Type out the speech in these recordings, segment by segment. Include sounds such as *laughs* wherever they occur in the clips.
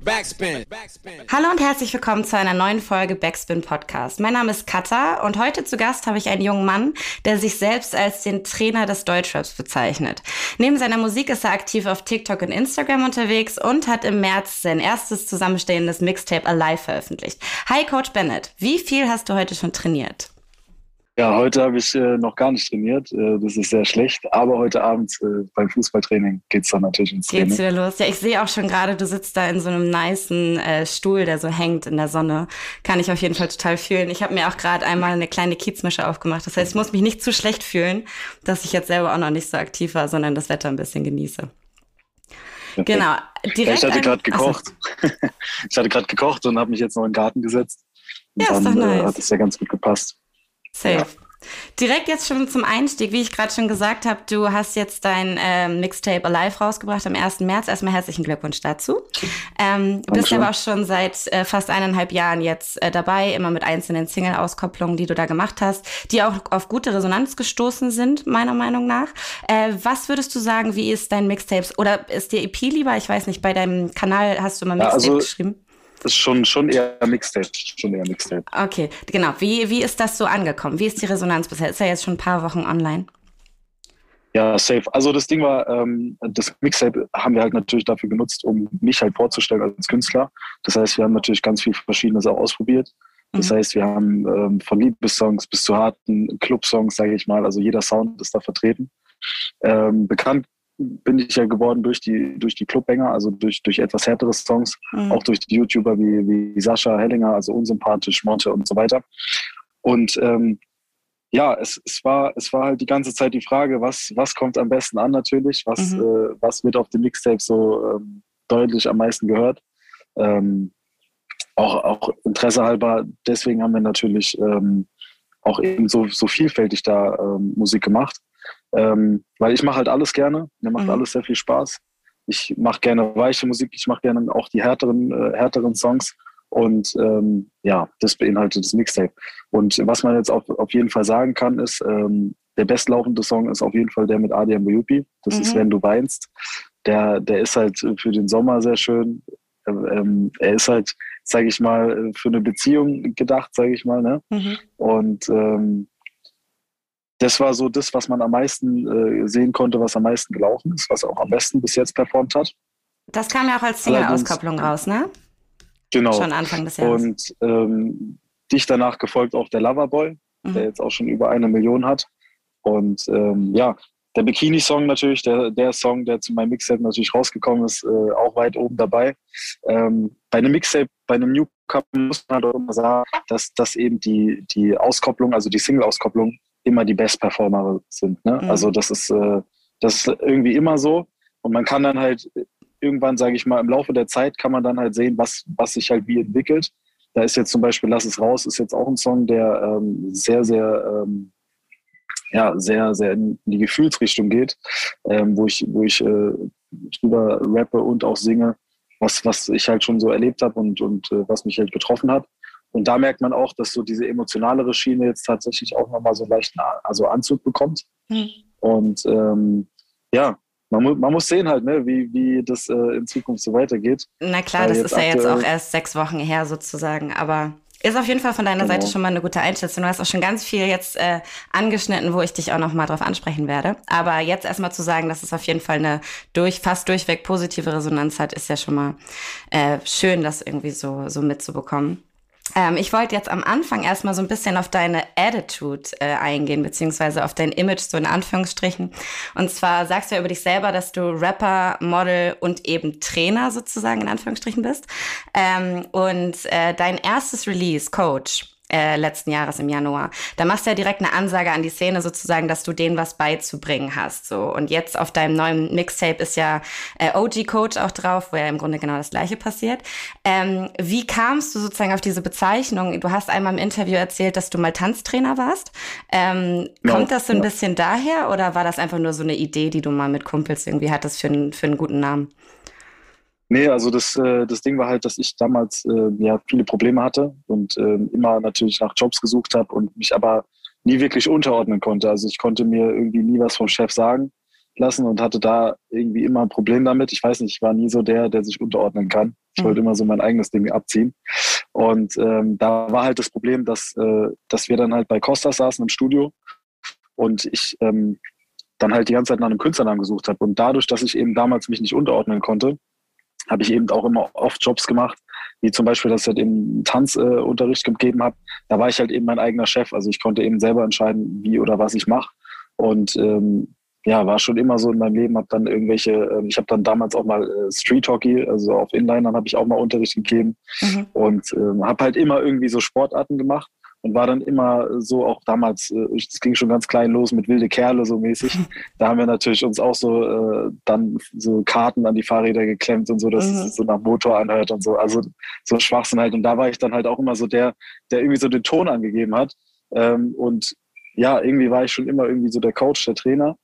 Backspin. Hallo und herzlich willkommen zu einer neuen Folge Backspin Podcast. Mein Name ist Katha und heute zu Gast habe ich einen jungen Mann, der sich selbst als den Trainer des Deutschraps bezeichnet. Neben seiner Musik ist er aktiv auf TikTok und Instagram unterwegs und hat im März sein erstes zusammenstehendes Mixtape Alive veröffentlicht. Hi Coach Bennett, wie viel hast du heute schon trainiert? Ja, heute habe ich äh, noch gar nicht trainiert. Äh, das ist sehr schlecht. Aber heute Abend äh, beim Fußballtraining geht es dann natürlich ins Training. Geht's wieder los? Ja, ich sehe auch schon gerade, du sitzt da in so einem niceen äh, Stuhl, der so hängt in der Sonne. Kann ich auf jeden Fall total fühlen. Ich habe mir auch gerade einmal eine kleine Kiezmische aufgemacht. Das heißt, ich muss mich nicht zu schlecht fühlen, dass ich jetzt selber auch noch nicht so aktiv war, sondern das Wetter ein bisschen genieße. Perfekt. Genau. Direkt *laughs* ich hatte gerade gekocht. ich hatte gerade gekocht und habe mich jetzt noch in den Garten gesetzt. Und ja, dann, ist doch nice. Äh, hat es ja ganz gut gepasst. Safe. Ja. Direkt jetzt schon zum Einstieg, wie ich gerade schon gesagt habe, du hast jetzt dein ähm, Mixtape Alive rausgebracht am 1. März. Erstmal herzlichen Glückwunsch dazu. Ähm, du bist aber auch schon seit äh, fast eineinhalb Jahren jetzt äh, dabei, immer mit einzelnen Single-Auskopplungen, die du da gemacht hast, die auch auf gute Resonanz gestoßen sind, meiner Meinung nach. Äh, was würdest du sagen, wie ist dein Mixtapes? Oder ist dir EP lieber? Ich weiß nicht, bei deinem Kanal hast du immer Mixtape ja, also geschrieben ist schon, schon eher Mixtape. Schon eher Mixtape. Okay, genau. Wie, wie ist das so angekommen? Wie ist die Resonanz bisher? Ist ja jetzt schon ein paar Wochen online. Ja, safe. Also das Ding war, ähm, das Mixtape haben wir halt natürlich dafür genutzt, um mich halt vorzustellen als Künstler. Das heißt, wir haben natürlich ganz viel Verschiedenes auch ausprobiert. Das mhm. heißt, wir haben ähm, von Liebessongs bis zu harten Club-Songs, sage ich mal, also jeder Sound ist da vertreten. Ähm, bekannt bin ich ja geworden durch die, durch die Clubbanger, also durch, durch etwas härtere Songs, mhm. auch durch die YouTuber wie, wie Sascha Hellinger, also unsympathisch, Monte und so weiter. Und ähm, ja, es, es, war, es war halt die ganze Zeit die Frage, was, was kommt am besten an natürlich, was, mhm. äh, was wird auf dem Mixtape so ähm, deutlich am meisten gehört. Ähm, auch, auch Interesse halber, deswegen haben wir natürlich ähm, auch eben so, so vielfältig da ähm, Musik gemacht. Ähm, weil ich mache halt alles gerne. Mir macht mhm. alles sehr viel Spaß. Ich mache gerne weiche Musik, ich mache gerne auch die härteren, äh, härteren Songs. Und ähm, ja, das beinhaltet das Mixtape. Und was man jetzt auf, auf jeden Fall sagen kann, ist, ähm, der bestlaufende Song ist auf jeden Fall der mit Adiam Bayupi. Das mhm. ist Wenn du weinst. Der, der ist halt für den Sommer sehr schön. Ähm, er ist halt, sage ich mal, für eine Beziehung gedacht, sage ich mal. Ne? Mhm. Und ähm, das war so das, was man am meisten äh, sehen konnte, was am meisten gelaufen ist, was auch am besten bis jetzt performt hat. Das kam ja auch als Single-Auskopplung raus, ne? Genau. Schon Anfang des Jahres. Und ähm, dicht danach gefolgt auch der Loverboy, mhm. der jetzt auch schon über eine Million hat. Und ähm, ja, der Bikini-Song natürlich, der, der Song, der zu meinem Mixtape natürlich rausgekommen ist, äh, auch weit oben dabei. Ähm, bei einem Mixtape, bei einem Newcomer muss man halt auch immer sagen, dass, dass eben die, die Auskopplung, also die Single-Auskopplung, immer die Best-Performer sind. Ne? Mhm. Also das ist, äh, das ist irgendwie immer so. Und man kann dann halt irgendwann, sage ich mal, im Laufe der Zeit kann man dann halt sehen, was, was sich halt wie entwickelt. Da ist jetzt zum Beispiel Lass es raus, ist jetzt auch ein Song, der ähm, sehr, sehr, ähm, ja, sehr, sehr in die Gefühlsrichtung geht, ähm, wo ich, wo ich äh, drüber rappe und auch singe, was, was ich halt schon so erlebt habe und, und äh, was mich halt getroffen hat. Und da merkt man auch, dass so diese emotionalere Schiene jetzt tatsächlich auch nochmal so leicht also Anzug bekommt. Mhm. Und ähm, ja, man, mu man muss sehen halt, ne, wie, wie das äh, in Zukunft so weitergeht. Na klar, das ist ja jetzt auch erst sechs Wochen her sozusagen, aber ist auf jeden Fall von deiner genau. Seite schon mal eine gute Einschätzung. Du hast auch schon ganz viel jetzt äh, angeschnitten, wo ich dich auch noch mal drauf ansprechen werde. Aber jetzt erstmal zu sagen, dass es auf jeden Fall eine durch, fast durchweg positive Resonanz hat, ist ja schon mal äh, schön, das irgendwie so, so mitzubekommen. Ähm, ich wollte jetzt am Anfang erstmal so ein bisschen auf deine Attitude äh, eingehen, beziehungsweise auf dein Image, so in Anführungsstrichen. Und zwar sagst du ja über dich selber, dass du Rapper, Model und eben Trainer sozusagen in Anführungsstrichen bist. Ähm, und äh, dein erstes Release, Coach, äh, letzten Jahres im Januar. Da machst du ja direkt eine Ansage an die Szene sozusagen, dass du denen was beizubringen hast. So und jetzt auf deinem neuen Mixtape ist ja äh, OG Coach auch drauf, wo ja im Grunde genau das Gleiche passiert. Ähm, wie kamst du sozusagen auf diese Bezeichnung? Du hast einmal im Interview erzählt, dass du mal Tanztrainer warst. Ähm, ja, kommt das so ein ja. bisschen daher oder war das einfach nur so eine Idee, die du mal mit Kumpels irgendwie hattest für, einen für einen guten Namen? Nee, also das, äh, das Ding war halt, dass ich damals äh, ja viele Probleme hatte und äh, immer natürlich nach Jobs gesucht habe und mich aber nie wirklich unterordnen konnte. Also ich konnte mir irgendwie nie was vom Chef sagen. lassen und hatte da irgendwie immer ein Problem damit. Ich weiß nicht, ich war nie so der, der sich unterordnen kann. Ich mhm. wollte immer so mein eigenes Ding abziehen. Und ähm, da war halt das Problem, dass, äh, dass wir dann halt bei Costa saßen im Studio und ich ähm, dann halt die ganze Zeit nach einem Künstlernamen gesucht habe. Und dadurch, dass ich eben damals mich nicht unterordnen konnte, habe ich eben auch immer oft Jobs gemacht, wie zum Beispiel, dass ich halt eben Tanzunterricht äh, gegeben habe. Da war ich halt eben mein eigener Chef. Also ich konnte eben selber entscheiden, wie oder was ich mache. Und ähm, ja, war schon immer so in meinem Leben, habe dann irgendwelche, äh, ich habe dann damals auch mal äh, Street Hockey, also auf Inlinern habe ich auch mal Unterricht gegeben mhm. und äh, habe halt immer irgendwie so Sportarten gemacht und war dann immer so auch damals, äh, das ging schon ganz klein los mit wilde Kerle so mäßig. *laughs* Da haben wir natürlich uns auch so äh, dann so Karten an die Fahrräder geklemmt und so, dass mhm. es so nach Motor anhört und so. Also so Schwachsinn halt. Und da war ich dann halt auch immer so der, der irgendwie so den Ton angegeben hat. Ähm, und ja, irgendwie war ich schon immer irgendwie so der Coach, der Trainer.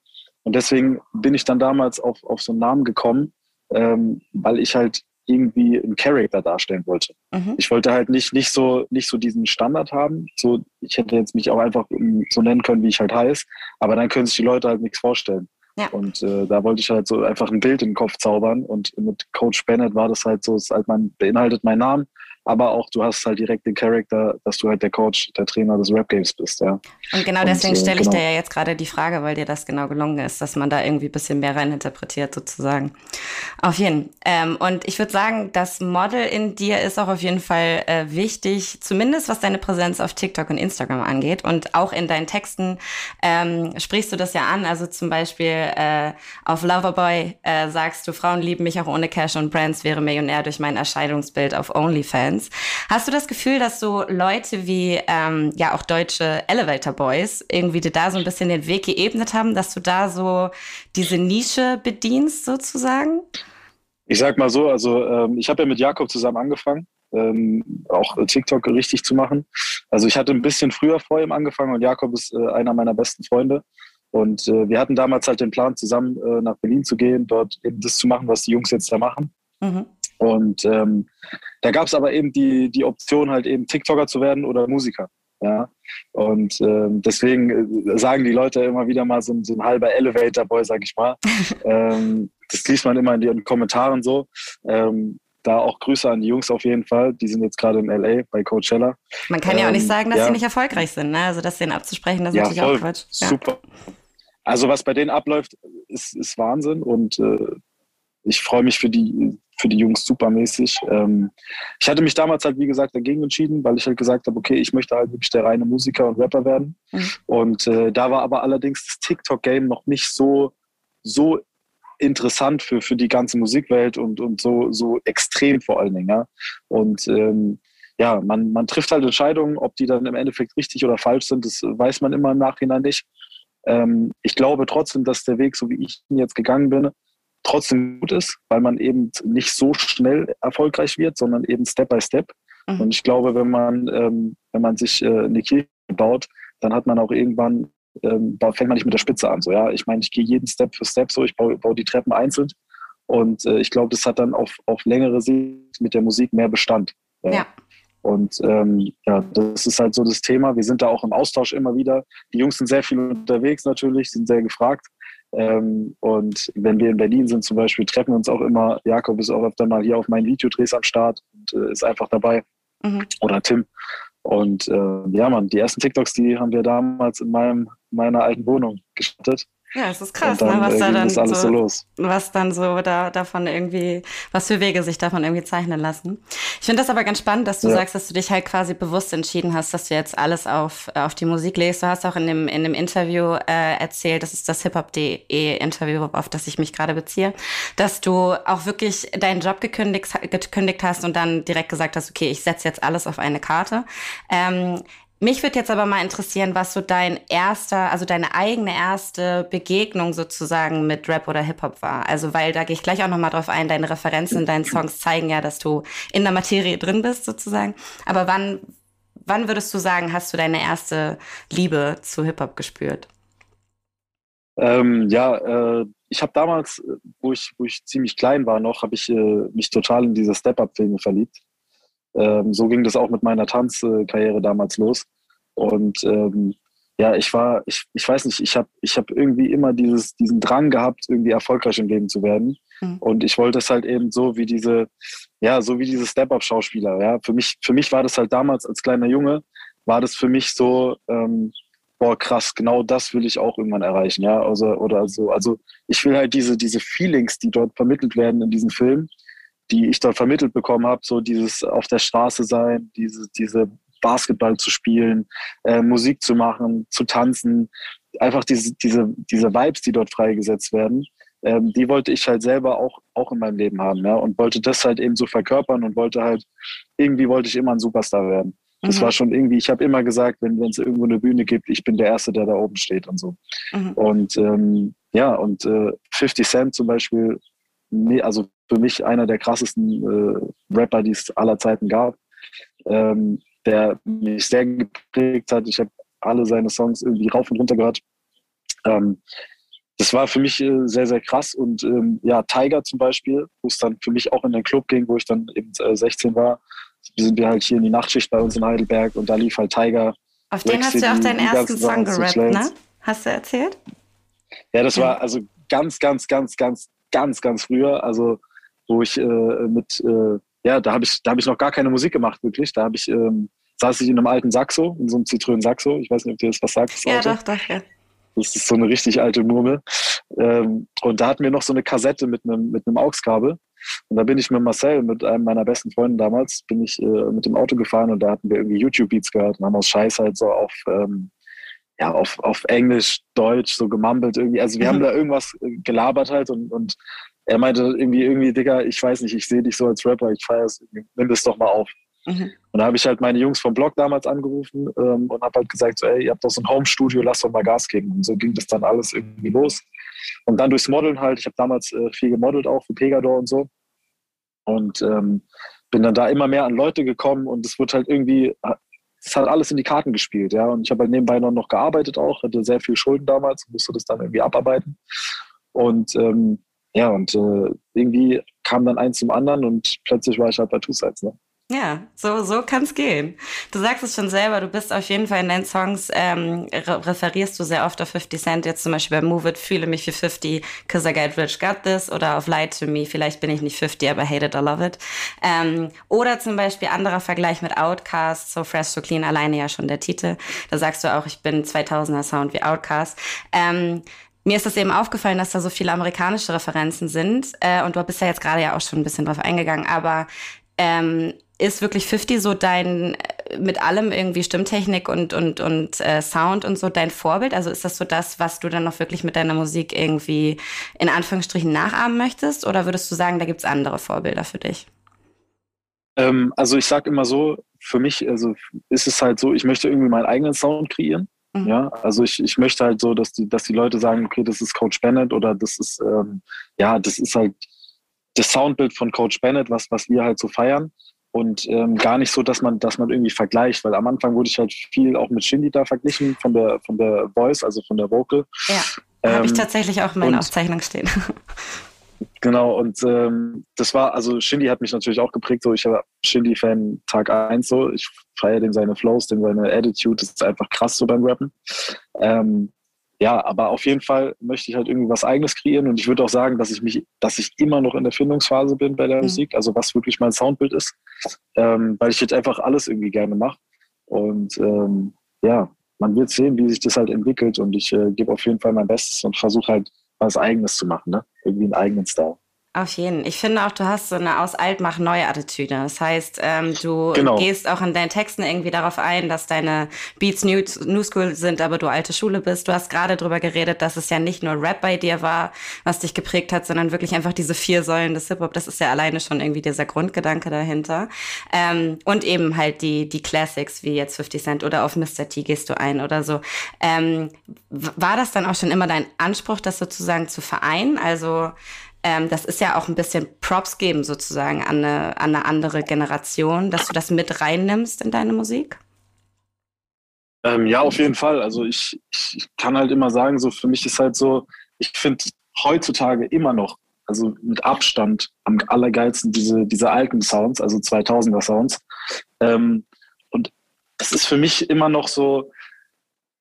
Und deswegen bin ich dann damals auf, auf so einen Namen gekommen, ähm, weil ich halt irgendwie einen Charakter darstellen wollte. Mhm. Ich wollte halt nicht, nicht, so, nicht so diesen Standard haben. So, ich hätte jetzt mich auch einfach so nennen können, wie ich halt heiße, aber dann können sich die Leute halt nichts vorstellen. Ja. Und äh, da wollte ich halt so einfach ein Bild im Kopf zaubern. Und mit Coach Bennett war das halt so, es halt mein, beinhaltet meinen Namen, aber auch du hast halt direkt den Charakter, dass du halt der Coach, der Trainer des Rap Games bist, ja. Und genau deswegen äh, stelle ich genau. dir ja jetzt gerade die Frage, weil dir das genau gelungen ist, dass man da irgendwie ein bisschen mehr reininterpretiert sozusagen. Auf jeden. Ähm, und ich würde sagen, das Model in dir ist auch auf jeden Fall äh, wichtig, zumindest was deine Präsenz auf TikTok und Instagram angeht. Und auch in deinen Texten ähm, sprichst du das ja an. Also zum Beispiel äh, auf Loverboy äh, sagst du, Frauen lieben mich auch ohne Cash und Brands, wäre Millionär durch mein Erscheinungsbild auf OnlyFans. Bands. Hast du das Gefühl, dass so Leute wie ähm, ja auch deutsche Elevator Boys irgendwie dir da so ein bisschen den Weg geebnet haben, dass du da so diese Nische bedienst sozusagen? Ich sag mal so, also ähm, ich habe ja mit Jakob zusammen angefangen. Ähm, auch TikTok richtig zu machen. Also ich hatte ein bisschen früher vor ihm angefangen und Jakob ist äh, einer meiner besten Freunde. Und äh, wir hatten damals halt den Plan, zusammen äh, nach Berlin zu gehen, dort eben das zu machen, was die Jungs jetzt da machen. Mhm. Und ähm, da gab es aber eben die, die Option, halt eben TikToker zu werden oder Musiker. Ja. Und ähm, deswegen äh, sagen die Leute immer wieder mal so, so ein halber Elevator-Boy, sag ich mal. *laughs* ähm, das liest man immer in den Kommentaren so. Ähm, da auch Grüße an die Jungs auf jeden Fall. Die sind jetzt gerade in LA bei Coachella. Man kann ja auch nicht ähm, sagen, dass ja. sie nicht erfolgreich sind. Ne? Also das denen abzusprechen, das ist ja, natürlich voll. auch Quatsch. Ja. Super. Also was bei denen abläuft, ist, ist Wahnsinn und äh, ich freue mich für die, für die Jungs supermäßig. Ähm, ich hatte mich damals halt, wie gesagt, dagegen entschieden, weil ich halt gesagt habe, okay, ich möchte halt wirklich der reine Musiker und Rapper werden. Mhm. Und äh, da war aber allerdings das TikTok-Game noch nicht so, so interessant für, für die ganze Musikwelt und, und so, so extrem vor allen Dingen. Ja? Und ähm, ja, man, man trifft halt Entscheidungen, ob die dann im Endeffekt richtig oder falsch sind, das weiß man immer im Nachhinein nicht. Ähm, ich glaube trotzdem, dass der Weg, so wie ich ihn jetzt gegangen bin, trotzdem gut ist, weil man eben nicht so schnell erfolgreich wird, sondern eben Step by Step. Mhm. Und ich glaube, wenn man, ähm, wenn man sich äh, eine Kirche baut, dann hat man auch irgendwann, ähm, fängt man nicht mit der Spitze an. So, ja, ich meine, ich gehe jeden Step für Step so, ich baue, baue die Treppen einzeln. Und äh, ich glaube, das hat dann auf, auf längere Sicht mit der Musik mehr Bestand. Ja. ja. Und ähm, ja, das ist halt so das Thema. Wir sind da auch im Austausch immer wieder. Die Jungs sind sehr viel unterwegs natürlich, sind sehr gefragt. Ähm, und wenn wir in Berlin sind zum Beispiel, treffen wir uns auch immer. Jakob ist auch öfter mal hier auf meinen Videodrehs am Start und äh, ist einfach dabei. Mhm. Oder Tim. Und äh, ja, man, die ersten TikToks, die haben wir damals in meinem, meiner alten Wohnung gestartet. Ja, es ist krass, dann, ne, was da dann so, so was dann so da davon irgendwie, was für Wege sich davon irgendwie zeichnen lassen. Ich finde das aber ganz spannend, dass du ja. sagst, dass du dich halt quasi bewusst entschieden hast, dass du jetzt alles auf auf die Musik legst. Du hast auch in dem in dem Interview äh, erzählt, das ist das hiphop.de Interview, auf das ich mich gerade beziehe, dass du auch wirklich deinen Job gekündigt, gekündigt hast und dann direkt gesagt hast, okay, ich setze jetzt alles auf eine Karte. Ähm, mich würde jetzt aber mal interessieren, was so dein erster, also deine eigene erste Begegnung sozusagen mit Rap oder Hip-Hop war. Also, weil da gehe ich gleich auch nochmal drauf ein, deine Referenzen in deinen Songs zeigen ja, dass du in der Materie drin bist sozusagen. Aber wann, wann würdest du sagen, hast du deine erste Liebe zu Hip-Hop gespürt? Ähm, ja, äh, ich habe damals, wo ich, wo ich ziemlich klein war noch, habe ich äh, mich total in diese Step-Up-Filme verliebt. Ähm, so ging das auch mit meiner Tanzkarriere damals los. Und ähm, ja, ich war, ich, ich weiß nicht, ich habe ich hab irgendwie immer dieses, diesen Drang gehabt, irgendwie erfolgreich im Leben zu werden. Mhm. Und ich wollte es halt eben so wie diese, ja, so wie diese Step-Up-Schauspieler. Ja, für mich, für mich war das halt damals als kleiner Junge, war das für mich so, ähm, boah, krass, genau das will ich auch irgendwann erreichen, ja, also, oder so. Also ich will halt diese, diese Feelings, die dort vermittelt werden in diesem Film, die ich dort vermittelt bekommen habe, so dieses auf der Straße sein, diese, diese Basketball zu spielen, äh, Musik zu machen, zu tanzen, einfach diese, diese, diese Vibes, die dort freigesetzt werden, ähm, die wollte ich halt selber auch, auch in meinem Leben haben, ja, und wollte das halt eben so verkörpern und wollte halt, irgendwie wollte ich immer ein Superstar werden. Das mhm. war schon irgendwie, ich habe immer gesagt, wenn es irgendwo eine Bühne gibt, ich bin der Erste, der da oben steht und so. Mhm. Und ähm, ja, und äh, 50 Cent zum Beispiel, nee, also für mich einer der krassesten äh, Rapper, die es aller Zeiten gab. Ähm, der mich sehr geprägt hat. Ich habe alle seine Songs irgendwie rauf und runter gehört. Ähm, das war für mich äh, sehr, sehr krass. Und ähm, ja, Tiger zum Beispiel, wo es dann für mich auch in den Club ging, wo ich dann eben äh, 16 war, sind wir halt hier in die Nachtschicht bei uns in Heidelberg und da lief halt Tiger. Auf den hast du auch deinen ersten Song gerappt, ne? Hast du erzählt? Ja, das war also ganz, ganz, ganz, ganz, ganz, ganz früher. Also, wo ich äh, mit, äh, ja, da habe ich, da ich noch gar keine Musik gemacht, wirklich. Da habe ich ähm, saß ich in einem alten Saxo, in so einem Citroën Saxo. Ich weiß nicht, ob dir das was sagt. Das ja, Auto. doch, doch, ja. Das ist so eine richtig alte Murmel. Ähm, und da hatten wir noch so eine Kassette mit einem, mit einem AUX-Kabel. Und da bin ich mit Marcel, mit einem meiner besten Freunde damals, bin ich äh, mit dem Auto gefahren und da hatten wir irgendwie YouTube-Beats gehört und haben aus Scheiß halt so auf, ähm, ja, auf, auf Englisch, Deutsch so gemumbelt irgendwie. Also wir mhm. haben da irgendwas äh, gelabert halt und, und er meinte irgendwie, irgendwie, Digga, ich weiß nicht, ich sehe dich so als Rapper, ich feiere es, nimm das doch mal auf. Mhm. Und da habe ich halt meine Jungs vom Blog damals angerufen ähm, und habe halt gesagt, so, ey, ihr habt doch so ein Home-Studio, lasst doch mal Gas geben. Und so ging das dann alles irgendwie los. Und dann durchs Modeln halt, ich habe damals äh, viel gemodelt auch für Pegador und so. Und ähm, bin dann da immer mehr an Leute gekommen und es wird halt irgendwie, es hat alles in die Karten gespielt, ja. Und ich habe halt nebenbei noch, noch gearbeitet auch, hatte sehr viel Schulden damals, musste das dann irgendwie abarbeiten. Und ähm, ja, und äh, irgendwie kam dann eins zum anderen und plötzlich war ich halt bei Two Sides, ne? Ja, so, so kann es gehen. Du sagst es schon selber, du bist auf jeden Fall in deinen Songs, ähm, re referierst du sehr oft auf 50 Cent, jetzt zum Beispiel bei Move It, fühle mich wie 50, cause I get rich, got this, oder auf Lie to Me, vielleicht bin ich nicht 50, aber hate it or love it. Ähm, oder zum Beispiel anderer Vergleich mit Outcast, so fresh, so clean, alleine ja schon der Titel. Da sagst du auch, ich bin 2000er Sound wie Outcast. Ähm, mir ist das eben aufgefallen, dass da so viele amerikanische Referenzen sind. Äh, und du bist ja jetzt gerade ja auch schon ein bisschen drauf eingegangen. Aber ähm, ist wirklich 50 so dein, äh, mit allem irgendwie Stimmtechnik und, und, und äh, Sound und so dein Vorbild? Also ist das so das, was du dann noch wirklich mit deiner Musik irgendwie in Anführungsstrichen nachahmen möchtest? Oder würdest du sagen, da gibt es andere Vorbilder für dich? Ähm, also ich sage immer so, für mich also ist es halt so, ich möchte irgendwie meinen eigenen Sound kreieren. Mhm. Ja, also ich, ich möchte halt so, dass die, dass die Leute sagen, okay, das ist Coach Bennett oder das ist, ähm, ja, das ist halt das Soundbild von Coach Bennett, was, was wir halt so feiern und ähm, gar nicht so, dass man, dass man irgendwie vergleicht, weil am Anfang wurde ich halt viel auch mit Shindy da verglichen von der von der Voice, also von der Vocal. Ja, ähm, habe ich tatsächlich auch in meiner Aufzeichnung stehen. *laughs* Genau, und ähm, das war, also Shindy hat mich natürlich auch geprägt, so ich war Shindy-Fan Tag 1 so, ich feiere dem seine Flows, dem seine Attitude, das ist einfach krass so beim Rappen. Ähm, ja, aber auf jeden Fall möchte ich halt irgendwie was Eigenes kreieren und ich würde auch sagen, dass ich mich, dass ich immer noch in der Findungsphase bin bei der mhm. Musik, also was wirklich mein Soundbild ist, ähm, weil ich jetzt einfach alles irgendwie gerne mache und ähm, ja, man wird sehen, wie sich das halt entwickelt und ich äh, gebe auf jeden Fall mein Bestes und versuche halt was Eigenes zu machen, ne? irgendwie einen eigenen Style. Auf jeden. Ich finde auch, du hast so eine aus alt mach neue Attitüde. Das heißt, ähm, du genau. gehst auch in deinen Texten irgendwie darauf ein, dass deine Beats New, New School sind, aber du alte Schule bist. Du hast gerade drüber geredet, dass es ja nicht nur Rap bei dir war, was dich geprägt hat, sondern wirklich einfach diese vier Säulen des Hip-Hop. Das ist ja alleine schon irgendwie dieser Grundgedanke dahinter. Ähm, und eben halt die, die Classics, wie jetzt 50 Cent oder auf Mr. T gehst du ein oder so. Ähm, war das dann auch schon immer dein Anspruch, das sozusagen zu vereinen? Also, ähm, das ist ja auch ein bisschen Props geben sozusagen an eine, an eine andere Generation, dass du das mit reinnimmst in deine Musik? Ähm, ja, auf jeden Fall. Also ich, ich kann halt immer sagen, so für mich ist halt so, ich finde heutzutage immer noch, also mit Abstand am allergeilsten diese, diese alten Sounds, also 2000er Sounds. Ähm, und das ist für mich immer noch so,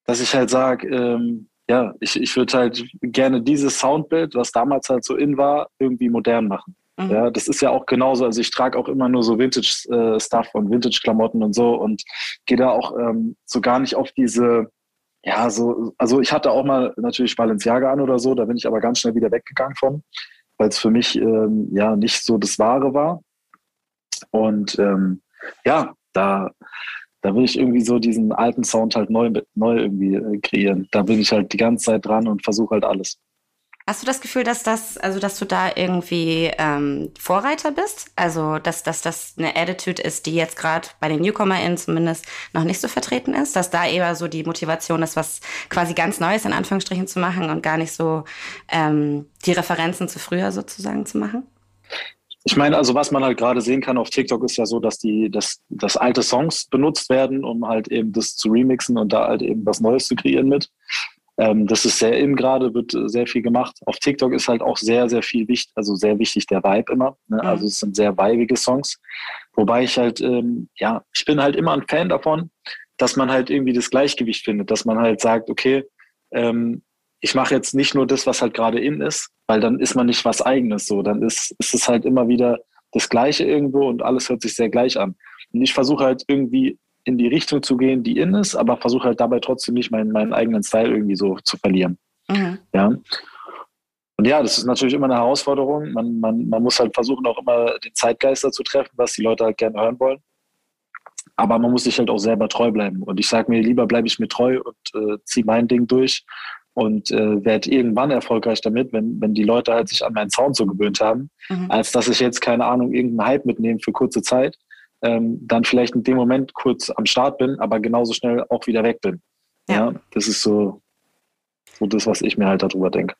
dass ich halt sage, ähm, ja, ich, ich würde halt gerne dieses Soundbild, was damals halt so in war, irgendwie modern machen. Mhm. Ja, das ist ja auch genauso. Also ich trage auch immer nur so Vintage-Stuff äh, und Vintage-Klamotten und so und gehe da auch ähm, so gar nicht auf diese, ja, so, also ich hatte auch mal natürlich Balenciaga an oder so, da bin ich aber ganz schnell wieder weggegangen von, weil es für mich ähm, ja nicht so das Wahre war. Und ähm, ja, da, da will ich irgendwie so diesen alten Sound halt neu, neu irgendwie äh, kreieren. Da bin ich halt die ganze Zeit dran und versuche halt alles. Hast du das Gefühl, dass das, also dass du da irgendwie ähm, Vorreiter bist? Also dass, dass das eine Attitude ist, die jetzt gerade bei den NewcomerInnen zumindest noch nicht so vertreten ist, dass da eher so die Motivation ist, was quasi ganz Neues in Anführungsstrichen zu machen und gar nicht so ähm, die Referenzen zu früher sozusagen zu machen? Ich meine, also was man halt gerade sehen kann auf TikTok ist ja so, dass die, dass, dass alte Songs benutzt werden, um halt eben das zu remixen und da halt eben was Neues zu kreieren mit. Ähm, das ist sehr in gerade, wird sehr viel gemacht. Auf TikTok ist halt auch sehr, sehr viel wichtig, also sehr wichtig der Vibe immer. Ne? Mhm. Also es sind sehr weibige Songs. Wobei ich halt, ähm, ja, ich bin halt immer ein Fan davon, dass man halt irgendwie das Gleichgewicht findet, dass man halt sagt, okay, ähm, ich mache jetzt nicht nur das, was halt gerade in ist, weil dann ist man nicht was eigenes so. Dann ist, ist es halt immer wieder das Gleiche irgendwo und alles hört sich sehr gleich an. Und ich versuche halt irgendwie in die Richtung zu gehen, die in ist, aber versuche halt dabei trotzdem nicht meinen, meinen eigenen Style irgendwie so zu verlieren. Mhm. Ja. Und ja, das ist natürlich immer eine Herausforderung. Man, man, man muss halt versuchen, auch immer den Zeitgeister zu treffen, was die Leute halt gerne hören wollen. Aber man muss sich halt auch selber treu bleiben. Und ich sage mir, lieber bleibe ich mir treu und äh, ziehe mein Ding durch und äh, werde irgendwann erfolgreich damit, wenn, wenn die Leute halt sich an meinen Sound so gewöhnt haben, mhm. als dass ich jetzt, keine Ahnung, irgendeinen Hype mitnehme für kurze Zeit ähm, dann vielleicht in dem Moment kurz am Start bin, aber genauso schnell auch wieder weg bin. Ja, ja das ist so, so das, was ich mir halt darüber denke.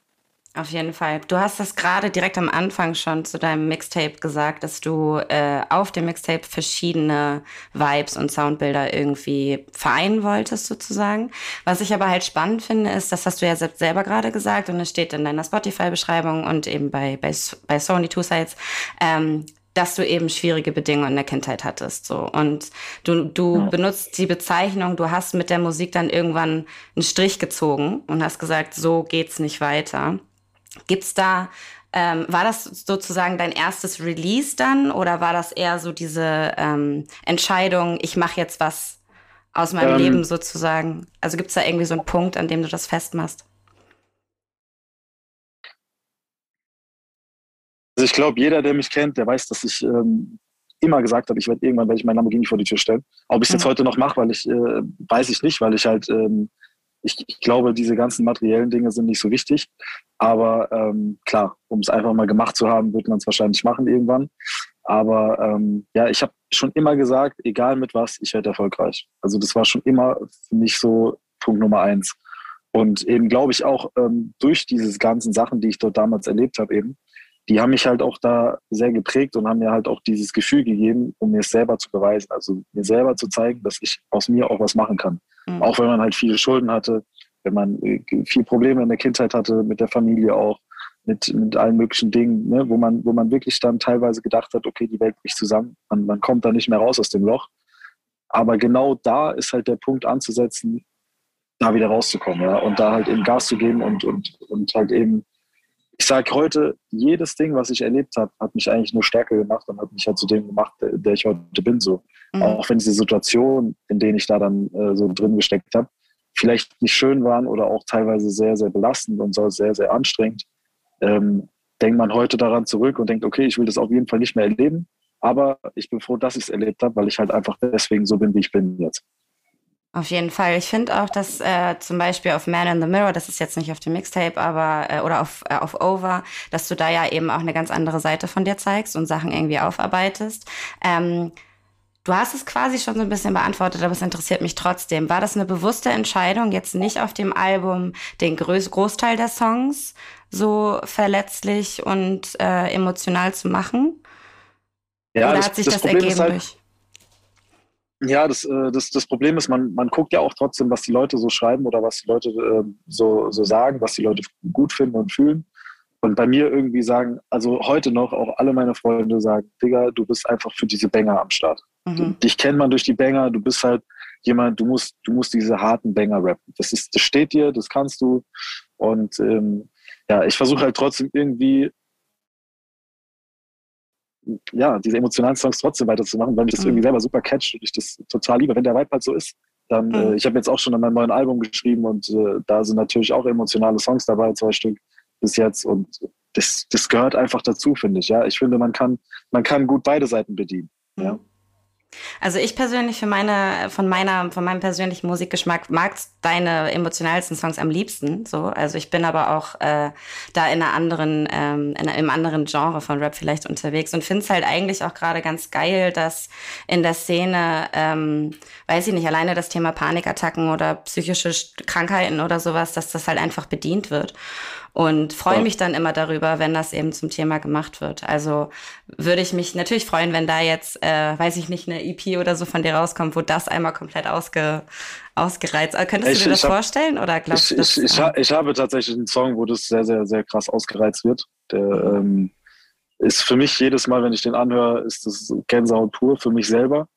Auf jeden Fall. Du hast das gerade direkt am Anfang schon zu deinem Mixtape gesagt, dass du äh, auf dem Mixtape verschiedene Vibes und Soundbilder irgendwie vereinen wolltest, sozusagen. Was ich aber halt spannend finde, ist, das hast du ja selbst selber gerade gesagt und es steht in deiner Spotify-Beschreibung und eben bei, bei, bei Sony Two Sides, ähm, dass du eben schwierige Bedingungen in der Kindheit hattest. So. Und du, du ja. benutzt die Bezeichnung, du hast mit der Musik dann irgendwann einen Strich gezogen und hast gesagt, so geht's nicht weiter. Gibt's da, ähm, war das sozusagen dein erstes Release dann oder war das eher so diese ähm, Entscheidung, ich mache jetzt was aus meinem ähm, Leben sozusagen? Also gibt's da irgendwie so einen Punkt, an dem du das festmachst? Also ich glaube, jeder, der mich kennt, der weiß, dass ich ähm, immer gesagt habe, ich werde irgendwann werde ich meinen Lamborghini vor die Tür stellen. Ob ich es mhm. jetzt heute noch mache, weil ich äh, weiß ich nicht, weil ich halt ähm, ich, ich, glaube, diese ganzen materiellen Dinge sind nicht so wichtig. Aber ähm, klar, um es einfach mal gemacht zu haben, wird man es wahrscheinlich machen irgendwann. Aber ähm, ja, ich habe schon immer gesagt, egal mit was, ich werde erfolgreich. Also das war schon immer für mich so Punkt Nummer eins. Und eben glaube ich auch ähm, durch diese ganzen Sachen, die ich dort damals erlebt habe, eben, die haben mich halt auch da sehr geprägt und haben mir halt auch dieses Gefühl gegeben, um mir selber zu beweisen. Also mir selber zu zeigen, dass ich aus mir auch was machen kann. Mhm. Auch wenn man halt viele Schulden hatte, wenn man äh, viel Probleme in der Kindheit hatte, mit der Familie auch, mit, mit allen möglichen Dingen, ne, wo, man, wo man wirklich dann teilweise gedacht hat, okay, die Welt bricht zusammen, man, man kommt da nicht mehr raus aus dem Loch. Aber genau da ist halt der Punkt anzusetzen, da wieder rauszukommen, ja, und da halt eben Gas zu geben und, und, und halt eben ich sage heute, jedes Ding, was ich erlebt habe, hat mich eigentlich nur stärker gemacht und hat mich halt zu dem gemacht, der, ich heute bin. So. Mhm. Auch wenn diese Situationen, in denen ich da dann äh, so drin gesteckt habe, vielleicht nicht schön waren oder auch teilweise sehr, sehr belastend und so sehr, sehr anstrengend, ähm, denkt man heute daran zurück und denkt, okay, ich will das auf jeden Fall nicht mehr erleben. Aber ich bin froh, dass ich es erlebt habe, weil ich halt einfach deswegen so bin, wie ich bin jetzt. Auf jeden Fall. Ich finde auch, dass äh, zum Beispiel auf Man in the Mirror, das ist jetzt nicht auf dem Mixtape, aber äh, oder auf, äh, auf Over, dass du da ja eben auch eine ganz andere Seite von dir zeigst und Sachen irgendwie aufarbeitest. Ähm, du hast es quasi schon so ein bisschen beantwortet, aber es interessiert mich trotzdem. War das eine bewusste Entscheidung, jetzt nicht auf dem Album den Groß Großteil der Songs so verletzlich und äh, emotional zu machen? Ja, Oder das, hat sich das, das ergeben halt, durch? Ja, das, äh, das, das Problem ist, man, man guckt ja auch trotzdem, was die Leute so schreiben oder was die Leute äh, so, so sagen, was die Leute gut finden und fühlen. Und bei mir irgendwie sagen, also heute noch, auch alle meine Freunde sagen, Digga, du bist einfach für diese Banger am Start. Mhm. Dich kennt man durch die Banger, du bist halt, jemand, du musst, du musst diese harten Banger rappen. Das ist, das steht dir, das kannst du. Und ähm, ja, ich versuche halt trotzdem irgendwie ja, diese emotionalen Songs trotzdem weiterzumachen, weil mich das mhm. irgendwie selber super catcht und ich das total liebe. Wenn der Vibe halt so ist, dann, äh, mhm. äh, ich habe jetzt auch schon an meinem neuen Album geschrieben und äh, da sind natürlich auch emotionale Songs dabei, zwei Stück bis jetzt und das, das gehört einfach dazu, finde ich. Ja, ich finde, man kann, man kann gut beide Seiten bedienen. Ja. Also ich persönlich für meine, von meiner, von meinem persönlichen Musikgeschmack mag deine emotionalsten Songs am liebsten. So, also ich bin aber auch äh, da in einer anderen, ähm, in einem anderen Genre von Rap vielleicht unterwegs und finde es halt eigentlich auch gerade ganz geil, dass in der Szene, ähm, weiß ich nicht, alleine das Thema Panikattacken oder psychische Krankheiten oder sowas, dass das halt einfach bedient wird und freue mich dann immer darüber, wenn das eben zum Thema gemacht wird. Also würde ich mich natürlich freuen, wenn da jetzt, äh, weiß ich nicht, eine EP oder so von dir rauskommt, wo das einmal komplett ausge, ausgereizt. Also könntest ich, du dir das hab, vorstellen oder glaubst ich, du? Ich, ich, ich, habe tatsächlich einen Song, wo das sehr, sehr, sehr krass ausgereizt wird. Der ähm, ist für mich jedes Mal, wenn ich den anhöre, ist das Gänsehaut pur für mich selber,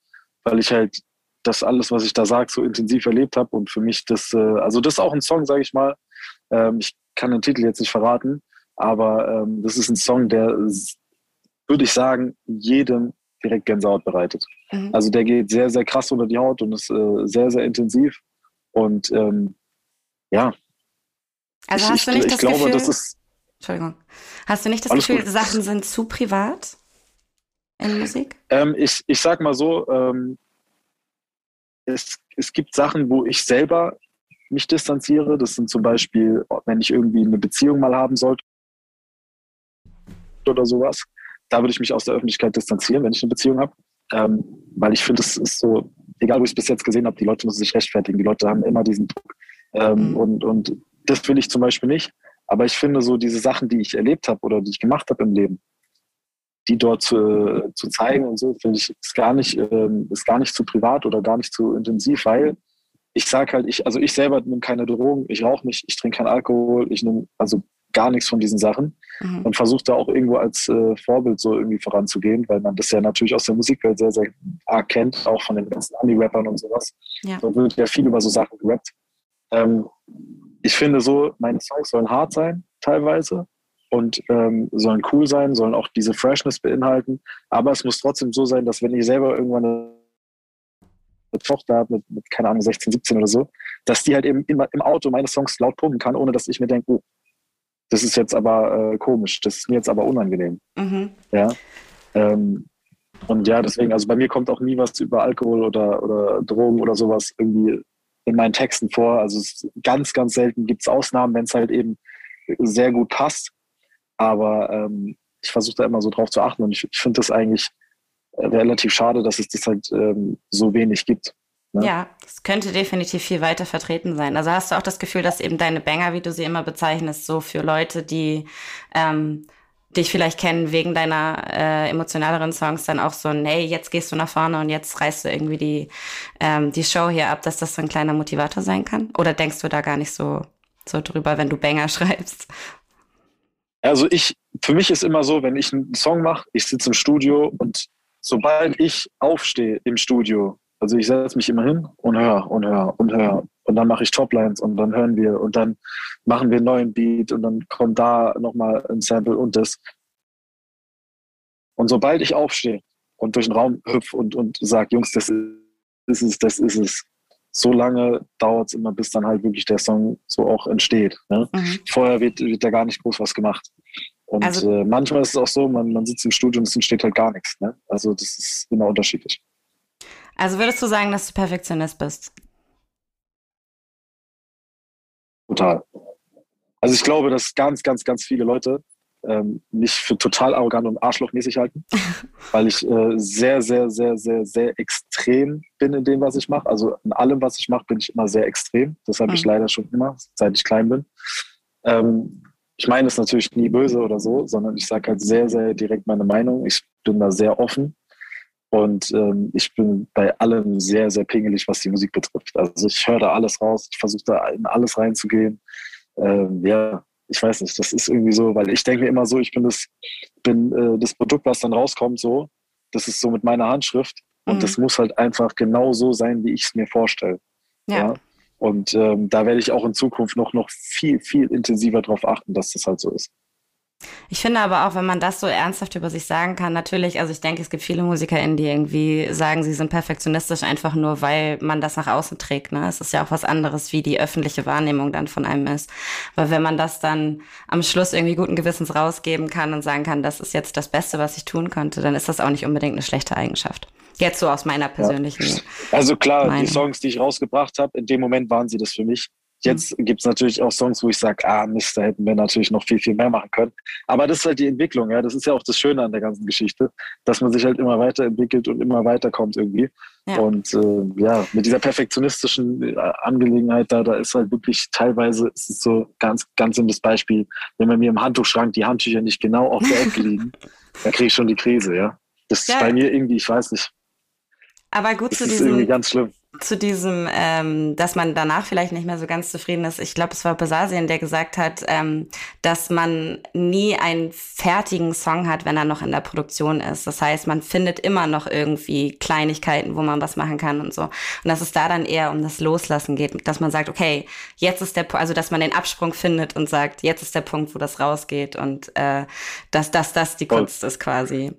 weil ich halt das alles, was ich da sage, so intensiv erlebt habe und für mich das, äh, also das ist auch ein Song, sage ich mal. Ähm, ich kann den Titel jetzt nicht verraten, aber ähm, das ist ein Song, der, würde ich sagen, jedem direkt Gänsehaut bereitet. Mhm. Also der geht sehr, sehr krass unter die Haut und ist äh, sehr, sehr intensiv. Und ähm, ja. Also ich, hast du nicht ich, das glaube, Gefühl, das ist. Entschuldigung. Hast du nicht das Gefühl, gut. Sachen sind zu privat in Musik? Ähm, ich, ich sag mal so, ähm, es, es gibt Sachen, wo ich selber mich distanziere. Das sind zum Beispiel, wenn ich irgendwie eine Beziehung mal haben sollte oder sowas. Da würde ich mich aus der Öffentlichkeit distanzieren, wenn ich eine Beziehung habe. Ähm, weil ich finde, es ist so, egal wo ich es bis jetzt gesehen habe, die Leute müssen sich rechtfertigen. Die Leute haben immer diesen Druck. Ähm, mhm. und, und das will ich zum Beispiel nicht. Aber ich finde so diese Sachen, die ich erlebt habe oder die ich gemacht habe im Leben, die dort zu, zu zeigen und so, finde ich, ist gar nicht, ähm, ist gar nicht zu privat oder gar nicht zu intensiv, weil ich sage halt, ich, also ich selber nehme keine Drogen, ich rauche nicht, ich trinke keinen Alkohol, ich nehme also gar nichts von diesen Sachen mhm. und versuche da auch irgendwo als äh, Vorbild so irgendwie voranzugehen, weil man das ja natürlich aus der Musikwelt sehr, sehr arg kennt, auch von den ganzen Ami-Rappern und sowas. Ja. Da wird ja viel über so Sachen gerappt. Ähm, ich finde so, meine Songs sollen hart sein, teilweise, und ähm, sollen cool sein, sollen auch diese Freshness beinhalten, aber es muss trotzdem so sein, dass wenn ich selber irgendwann Tochter habe, mit, mit, keine Ahnung, 16, 17 oder so, dass die halt eben immer im Auto meine Songs laut pumpen kann, ohne dass ich mir denke, oh, das ist jetzt aber äh, komisch, das ist mir jetzt aber unangenehm. Mhm. Ja. Ähm, und ja, deswegen, also bei mir kommt auch nie was über Alkohol oder, oder Drogen oder sowas irgendwie in meinen Texten vor. Also ganz, ganz selten gibt es Ausnahmen, wenn es halt eben sehr gut passt. Aber ähm, ich versuche da immer so drauf zu achten und ich, ich finde das eigentlich relativ schade, dass es das halt ähm, so wenig gibt. Ne? Ja, das könnte definitiv viel weiter vertreten sein. Also hast du auch das Gefühl, dass eben deine Banger, wie du sie immer bezeichnest, so für Leute, die ähm, dich vielleicht kennen wegen deiner äh, emotionaleren Songs, dann auch so, hey, jetzt gehst du nach vorne und jetzt reißt du irgendwie die, ähm, die Show hier ab, dass das so ein kleiner Motivator sein kann? Oder denkst du da gar nicht so, so drüber, wenn du Banger *laughs* schreibst? Also ich, für mich ist immer so, wenn ich einen Song mache, ich sitze im Studio und sobald ich aufstehe im Studio, also ich setze mich immer hin und höre und höre und höre und dann mache ich Toplines und dann hören wir und dann machen wir einen neuen Beat und dann kommt da nochmal ein Sample und das. Und sobald ich aufstehe und durch den Raum hüpfe und, und sage, Jungs, das ist es, das ist es, so lange dauert es immer, bis dann halt wirklich der Song so auch entsteht. Ne? Mhm. Vorher wird, wird da gar nicht groß was gemacht. Und also, äh, manchmal ist es auch so, man, man sitzt im Studio und es entsteht halt gar nichts. Ne? Also das ist immer unterschiedlich. Also würdest du sagen, dass du Perfektionist bist? Total. Also ich glaube, dass ganz, ganz, ganz viele Leute ähm, mich für total arrogant und arschlochmäßig halten, *laughs* weil ich äh, sehr, sehr, sehr, sehr, sehr extrem bin in dem, was ich mache. Also in allem, was ich mache, bin ich immer sehr extrem. Das habe mhm. ich leider schon immer, seit ich klein bin. Ähm, ich meine es natürlich nie böse oder so, sondern ich sage halt sehr, sehr direkt meine Meinung. Ich bin da sehr offen und ähm, ich bin bei allem sehr, sehr pingelig, was die Musik betrifft. Also ich höre da alles raus, ich versuche da in alles reinzugehen. Ähm, ja, ich weiß nicht, das ist irgendwie so, weil ich denke immer so, ich bin das, bin äh, das Produkt, was dann rauskommt, so, das ist so mit meiner Handschrift. Und mhm. das muss halt einfach genau so sein, wie ich es mir vorstelle. Ja. ja? Und ähm, da werde ich auch in Zukunft noch, noch viel, viel intensiver darauf achten, dass das halt so ist. Ich finde aber auch, wenn man das so ernsthaft über sich sagen kann, natürlich, also ich denke, es gibt viele MusikerInnen, die irgendwie sagen, sie sind perfektionistisch einfach nur, weil man das nach außen trägt. Ne? Es ist ja auch was anderes, wie die öffentliche Wahrnehmung dann von einem ist. Weil wenn man das dann am Schluss irgendwie guten Gewissens rausgeben kann und sagen kann, das ist jetzt das Beste, was ich tun könnte, dann ist das auch nicht unbedingt eine schlechte Eigenschaft. Jetzt so aus meiner persönlichen. Ja. Also klar, Meinung. die Songs, die ich rausgebracht habe, in dem Moment waren sie das für mich. Jetzt mhm. gibt es natürlich auch Songs, wo ich sage, ah Mist, da hätten wir natürlich noch viel, viel mehr machen können. Aber das ist halt die Entwicklung, ja. Das ist ja auch das Schöne an der ganzen Geschichte, dass man sich halt immer weiterentwickelt und immer weiterkommt irgendwie. Ja. Und äh, ja, mit dieser perfektionistischen äh, Angelegenheit da, da ist halt wirklich teilweise ist es so ganz, ganz simples Beispiel, wenn man mir im Handtuchschrank die Handtücher nicht genau auf der Ecke liegen, *laughs* dann kriege ich schon die Krise, ja. Das ja. ist bei mir irgendwie, ich weiß nicht. Aber gut das zu diesem, ganz schlimm zu diesem, ähm, dass man danach vielleicht nicht mehr so ganz zufrieden ist. Ich glaube, es war Besasien, der gesagt hat, ähm, dass man nie einen fertigen Song hat, wenn er noch in der Produktion ist. Das heißt, man findet immer noch irgendwie Kleinigkeiten, wo man was machen kann und so. Und dass es da dann eher um das Loslassen geht, dass man sagt, okay, jetzt ist der, Punkt, also dass man den Absprung findet und sagt, jetzt ist der Punkt, wo das rausgeht und äh, dass das das die Kunst ist quasi.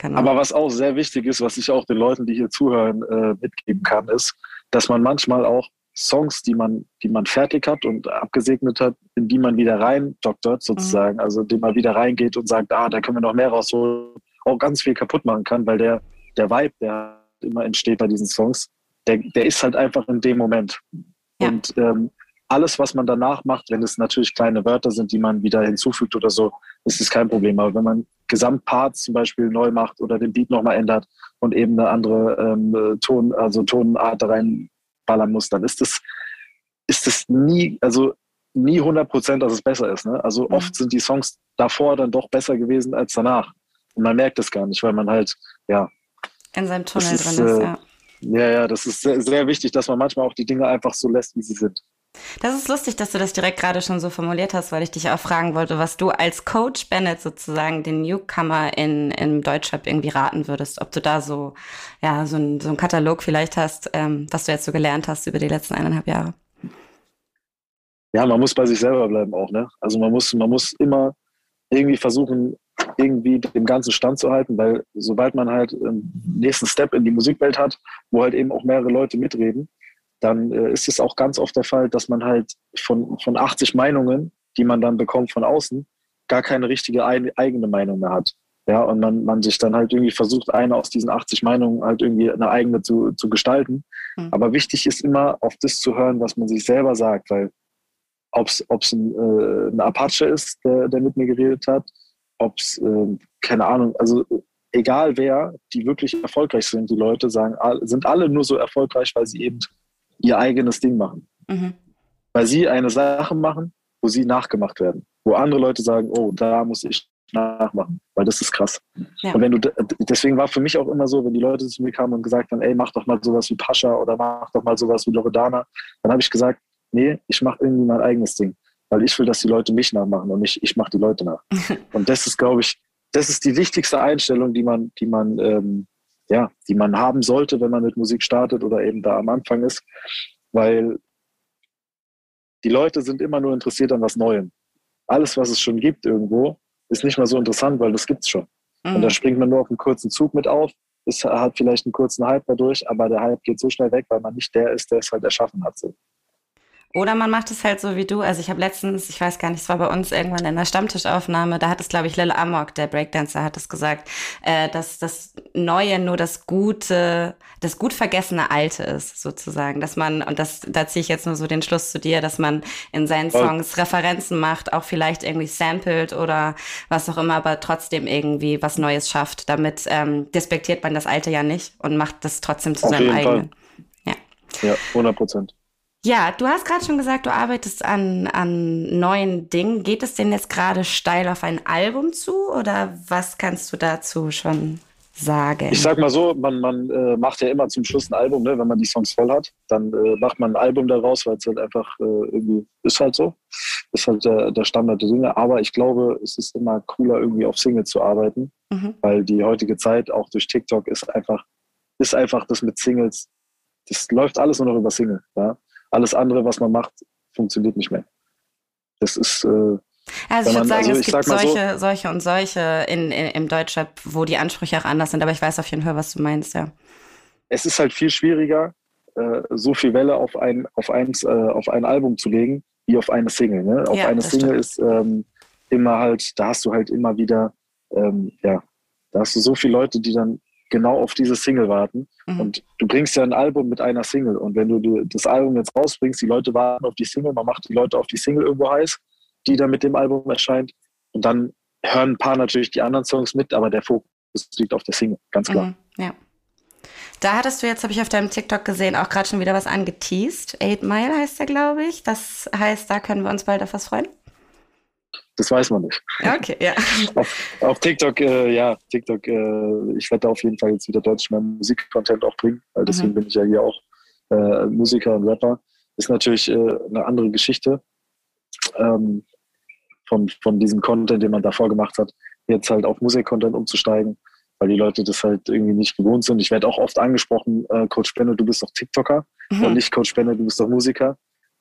Genau. Aber was auch sehr wichtig ist, was ich auch den Leuten, die hier zuhören, äh, mitgeben kann, ist, dass man manchmal auch Songs, die man, die man fertig hat und abgesegnet hat, in die man wieder rein doktert sozusagen, mhm. also in die man wieder reingeht und sagt, ah, da können wir noch mehr rausholen, auch ganz viel kaputt machen kann, weil der, der Vibe, der immer entsteht bei diesen Songs, der, der ist halt einfach in dem Moment. Ja. Und ähm, alles, was man danach macht, wenn es natürlich kleine Wörter sind, die man wieder hinzufügt oder so, ist es kein Problem. Aber wenn man Gesamtparts zum Beispiel neu macht oder den Beat nochmal ändert und eben eine andere ähm, Ton, also Tonart reinballern muss, dann ist das, ist das nie, also nie 100 Prozent, dass es besser ist. Ne? Also mhm. oft sind die Songs davor dann doch besser gewesen als danach. Und man merkt es gar nicht, weil man halt, ja. In seinem Tunnel ist, drin ist, äh, ja. Ja, ja, das ist sehr, sehr wichtig, dass man manchmal auch die Dinge einfach so lässt, wie sie sind. Das ist lustig, dass du das direkt gerade schon so formuliert hast, weil ich dich auch fragen wollte, was du als Coach Bennett sozusagen den Newcomer in, in Deutschrap irgendwie raten würdest. Ob du da so, ja, so, ein, so einen Katalog vielleicht hast, ähm, was du jetzt so gelernt hast über die letzten eineinhalb Jahre. Ja, man muss bei sich selber bleiben auch, ne? Also man muss, man muss immer irgendwie versuchen, irgendwie dem Ganzen standzuhalten, weil sobald man halt einen nächsten Step in die Musikwelt hat, wo halt eben auch mehrere Leute mitreden, dann äh, ist es auch ganz oft der Fall, dass man halt von, von 80 Meinungen, die man dann bekommt von außen, gar keine richtige ein, eigene Meinung mehr hat. Ja, und man, man sich dann halt irgendwie versucht, eine aus diesen 80 Meinungen halt irgendwie eine eigene zu, zu gestalten. Mhm. Aber wichtig ist immer, auf das zu hören, was man sich selber sagt, weil ob es ein, äh, ein Apache ist, der, der mit mir geredet hat, ob es, äh, keine Ahnung, also egal wer, die wirklich erfolgreich sind, die Leute sagen, sind alle nur so erfolgreich, weil sie eben ihr eigenes Ding machen. Mhm. Weil sie eine Sache machen, wo sie nachgemacht werden. Wo andere Leute sagen, oh, da muss ich nachmachen, weil das ist krass. Ja. Und wenn du, deswegen war für mich auch immer so, wenn die Leute zu mir kamen und gesagt haben, ey, mach doch mal sowas wie Pascha oder mach doch mal sowas wie Loredana, dann habe ich gesagt, nee, ich mache irgendwie mein eigenes Ding, weil ich will, dass die Leute mich nachmachen und nicht ich mache die Leute nach. *laughs* und das ist, glaube ich, das ist die wichtigste Einstellung, die man, die man ähm, ja, die man haben sollte, wenn man mit Musik startet oder eben da am Anfang ist, weil die Leute sind immer nur interessiert an was Neuem. Alles, was es schon gibt irgendwo, ist nicht mal so interessant, weil das gibt es schon. Mhm. Und da springt man nur auf einen kurzen Zug mit auf, ist, hat vielleicht einen kurzen Hype dadurch, aber der Hype geht so schnell weg, weil man nicht der ist, der es halt erschaffen hat. So. Oder man macht es halt so wie du. Also ich habe letztens, ich weiß gar nicht, es war bei uns irgendwann in der Stammtischaufnahme, da hat es, glaube ich, Lil Amok, der Breakdancer, hat es gesagt, äh, dass das Neue nur das Gute, das gut vergessene Alte ist, sozusagen. Dass man, und das, da ziehe ich jetzt nur so den Schluss zu dir, dass man in seinen Songs Referenzen macht, auch vielleicht irgendwie samplet oder was auch immer, aber trotzdem irgendwie was Neues schafft. Damit ähm, despektiert man das Alte ja nicht und macht das trotzdem zu Auf seinem eigenen. Fall. Ja. Ja, 100 Prozent. Ja, du hast gerade schon gesagt, du arbeitest an, an neuen Dingen. Geht es denn jetzt gerade steil auf ein Album zu oder was kannst du dazu schon sagen? Ich sag mal so, man, man äh, macht ja immer zum Schluss ein Album, ne? wenn man die Songs voll hat. Dann äh, macht man ein Album daraus, weil es halt einfach äh, irgendwie ist halt so. Ist halt der, der Standard der Dinge. Aber ich glaube, es ist immer cooler, irgendwie auf Single zu arbeiten, mhm. weil die heutige Zeit auch durch TikTok ist einfach ist einfach das mit Singles. Das läuft alles nur noch über Single. Ja? Alles andere, was man macht, funktioniert nicht mehr. Das ist. Äh, also ich würde sagen, also es gibt solche, so, solche und solche in, in, im Deutschrap, wo die Ansprüche auch anders sind, aber ich weiß auf jeden Fall, was du meinst, ja. Es ist halt viel schwieriger, äh, so viel Welle auf ein, auf, eins, äh, auf ein Album zu legen, wie auf eine Single. Ne? Auf ja, eine Single stimmt. ist ähm, immer halt, da hast du halt immer wieder, ähm, ja, da hast du so viele Leute, die dann genau auf diese Single warten. Mhm. Und du bringst ja ein Album mit einer Single. Und wenn du das Album jetzt rausbringst, die Leute warten auf die Single, man macht die Leute auf die Single irgendwo heiß, die dann mit dem Album erscheint. Und dann hören ein paar natürlich die anderen Songs mit, aber der Fokus liegt auf der Single, ganz klar. Mhm. Ja. Da hattest du jetzt, habe ich auf deinem TikTok gesehen, auch gerade schon wieder was angeteased. Eight Mile heißt der, glaube ich. Das heißt, da können wir uns bald auf was freuen. Das weiß man nicht. Okay, ja. auf, auf TikTok, äh, ja, TikTok, äh, ich werde da auf jeden Fall jetzt wieder deutlich mehr Musikcontent auch bringen, weil deswegen mhm. bin ich ja hier auch äh, Musiker und Rapper. Ist natürlich äh, eine andere Geschichte ähm, von, von diesem Content, den man davor gemacht hat, jetzt halt auf Musikcontent umzusteigen weil die Leute das halt irgendwie nicht gewohnt sind. Ich werde auch oft angesprochen, äh, Coach Benne, du bist doch TikToker mhm. und nicht Coach Benne, du bist doch Musiker.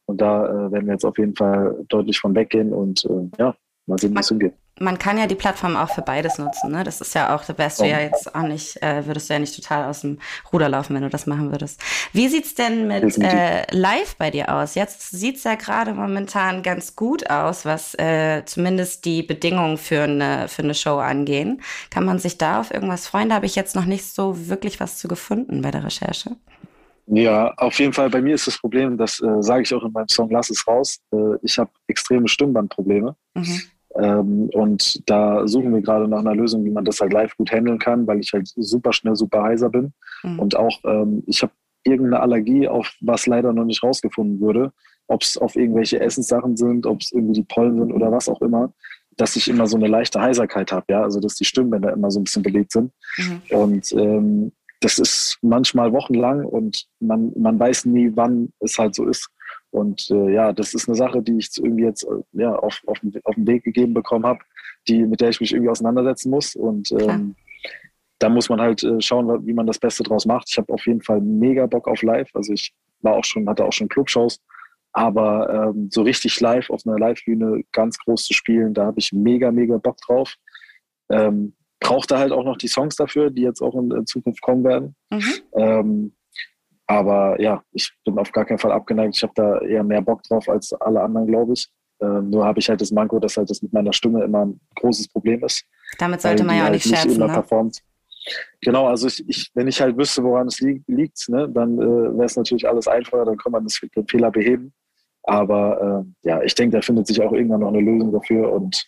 Und da äh, werden wir jetzt auf jeden Fall deutlich von weggehen und äh, ja, mal sehen, wie es hingeht man kann ja die Plattform auch für beides nutzen. Ne? Das ist ja auch, da wärst du ja jetzt auch nicht, äh, würdest du ja nicht total aus dem Ruder laufen, wenn du das machen würdest. Wie sieht's denn mit äh, Live bei dir aus? Jetzt sieht's ja gerade momentan ganz gut aus, was äh, zumindest die Bedingungen für eine, für eine Show angehen. Kann man sich da auf irgendwas freuen? Da habe ich jetzt noch nicht so wirklich was zu gefunden bei der Recherche. Ja, auf jeden Fall. Bei mir ist das Problem, das äh, sage ich auch in meinem Song Lass es raus. Äh, ich habe extreme Stimmbandprobleme. Mhm. Ähm, und da suchen wir gerade nach einer Lösung, wie man das halt live gut handeln kann, weil ich halt super schnell, super heiser bin. Mhm. Und auch, ähm, ich habe irgendeine Allergie, auf was leider noch nicht rausgefunden wurde. Ob es auf irgendwelche Essenssachen sind, ob es irgendwie die Pollen sind oder was auch immer, dass ich immer so eine leichte Heiserkeit habe, ja, also dass die Stimmbänder immer so ein bisschen belegt sind. Mhm. Und ähm, das ist manchmal wochenlang und man, man weiß nie, wann es halt so ist. Und äh, ja, das ist eine Sache, die ich irgendwie jetzt äh, ja, auf, auf, auf den Weg gegeben bekommen habe, die, mit der ich mich irgendwie auseinandersetzen muss. Und ähm, da muss man halt äh, schauen, wie man das Beste draus macht. Ich habe auf jeden Fall mega Bock auf live. Also ich war auch schon, hatte auch schon Clubshows, aber ähm, so richtig live auf einer Live-Bühne ganz groß zu spielen, da habe ich mega, mega Bock drauf. Ähm, brauchte halt auch noch die Songs dafür, die jetzt auch in, in Zukunft kommen werden. Mhm. Ähm, aber ja, ich bin auf gar keinen Fall abgeneigt. Ich habe da eher mehr Bock drauf als alle anderen, glaube ich. Ähm, nur habe ich halt das Manko, dass halt das mit meiner Stimme immer ein großes Problem ist. Damit sollte man ja auch halt nicht scherzen. Immer ne? performt. Genau, also ich, ich, wenn ich halt wüsste, woran es li liegt, ne, dann äh, wäre es natürlich alles einfacher, dann kann man das, den Fehler beheben. Aber äh, ja, ich denke, da findet sich auch irgendwann noch eine Lösung dafür. Und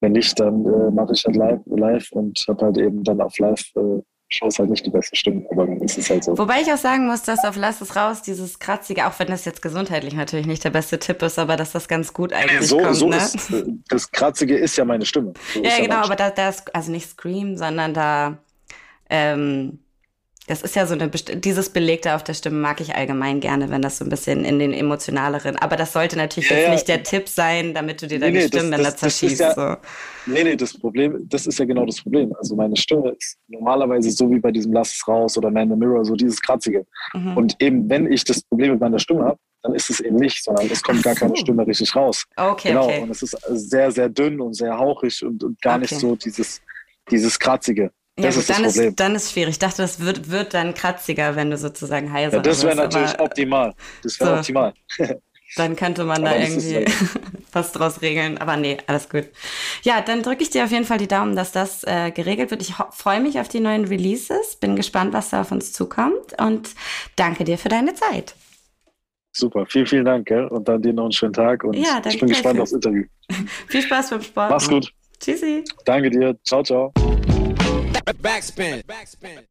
wenn nicht, dann äh, mache ich halt live, live und habe halt eben dann auf live Shows halt nicht die beste Stimme, aber dann ist es halt so. Wobei ich auch sagen muss, dass auf Lass es raus dieses kratzige, auch wenn das jetzt gesundheitlich natürlich nicht der beste Tipp ist, aber dass das ganz gut eigentlich so, kommt. So ne? ist, äh, das kratzige ist ja meine Stimme. So ja, genau, aber da, da ist, also nicht Scream, sondern da ähm, das ist ja so eine, dieses Belegte auf der Stimme mag ich allgemein gerne, wenn das so ein bisschen in den emotionaleren. Aber das sollte natürlich ja, jetzt ja. nicht der Tipp sein, damit du dir deine nee, nee, Stimmbänder zerschießt. Ja, so. Nee, nee, das Problem, das ist ja genau das Problem. Also meine Stimme ist normalerweise so wie bei diesem Lass es raus oder Man in the Mirror, so dieses Kratzige. Mhm. Und eben, wenn ich das Problem mit meiner Stimme habe, dann ist es eben nicht, sondern es kommt so. gar keine Stimme richtig raus. Okay, genau. Okay. Und es ist sehr, sehr dünn und sehr hauchig und, und gar okay. nicht so dieses, dieses Kratzige. Ja, gut, dann, ist, dann ist schwierig. Ich dachte, das wird, wird dann kratziger, wenn du sozusagen heiser ja, Das wäre natürlich aber, optimal. Das wäre so, optimal. *laughs* dann könnte man da irgendwie *laughs* was draus regeln. Aber nee, alles gut. Ja, dann drücke ich dir auf jeden Fall die Daumen, dass das äh, geregelt wird. Ich freue mich auf die neuen Releases. Bin gespannt, was da auf uns zukommt. Und danke dir für deine Zeit. Super, vielen, vielen Dank. Gell? Und dann dir noch einen schönen Tag. Und ja, ich bin gespannt aufs Interview. *laughs* Viel Spaß beim Sport. Mach's gut. Tschüssi. Danke dir. Ciao, ciao. Backspin. Backspin.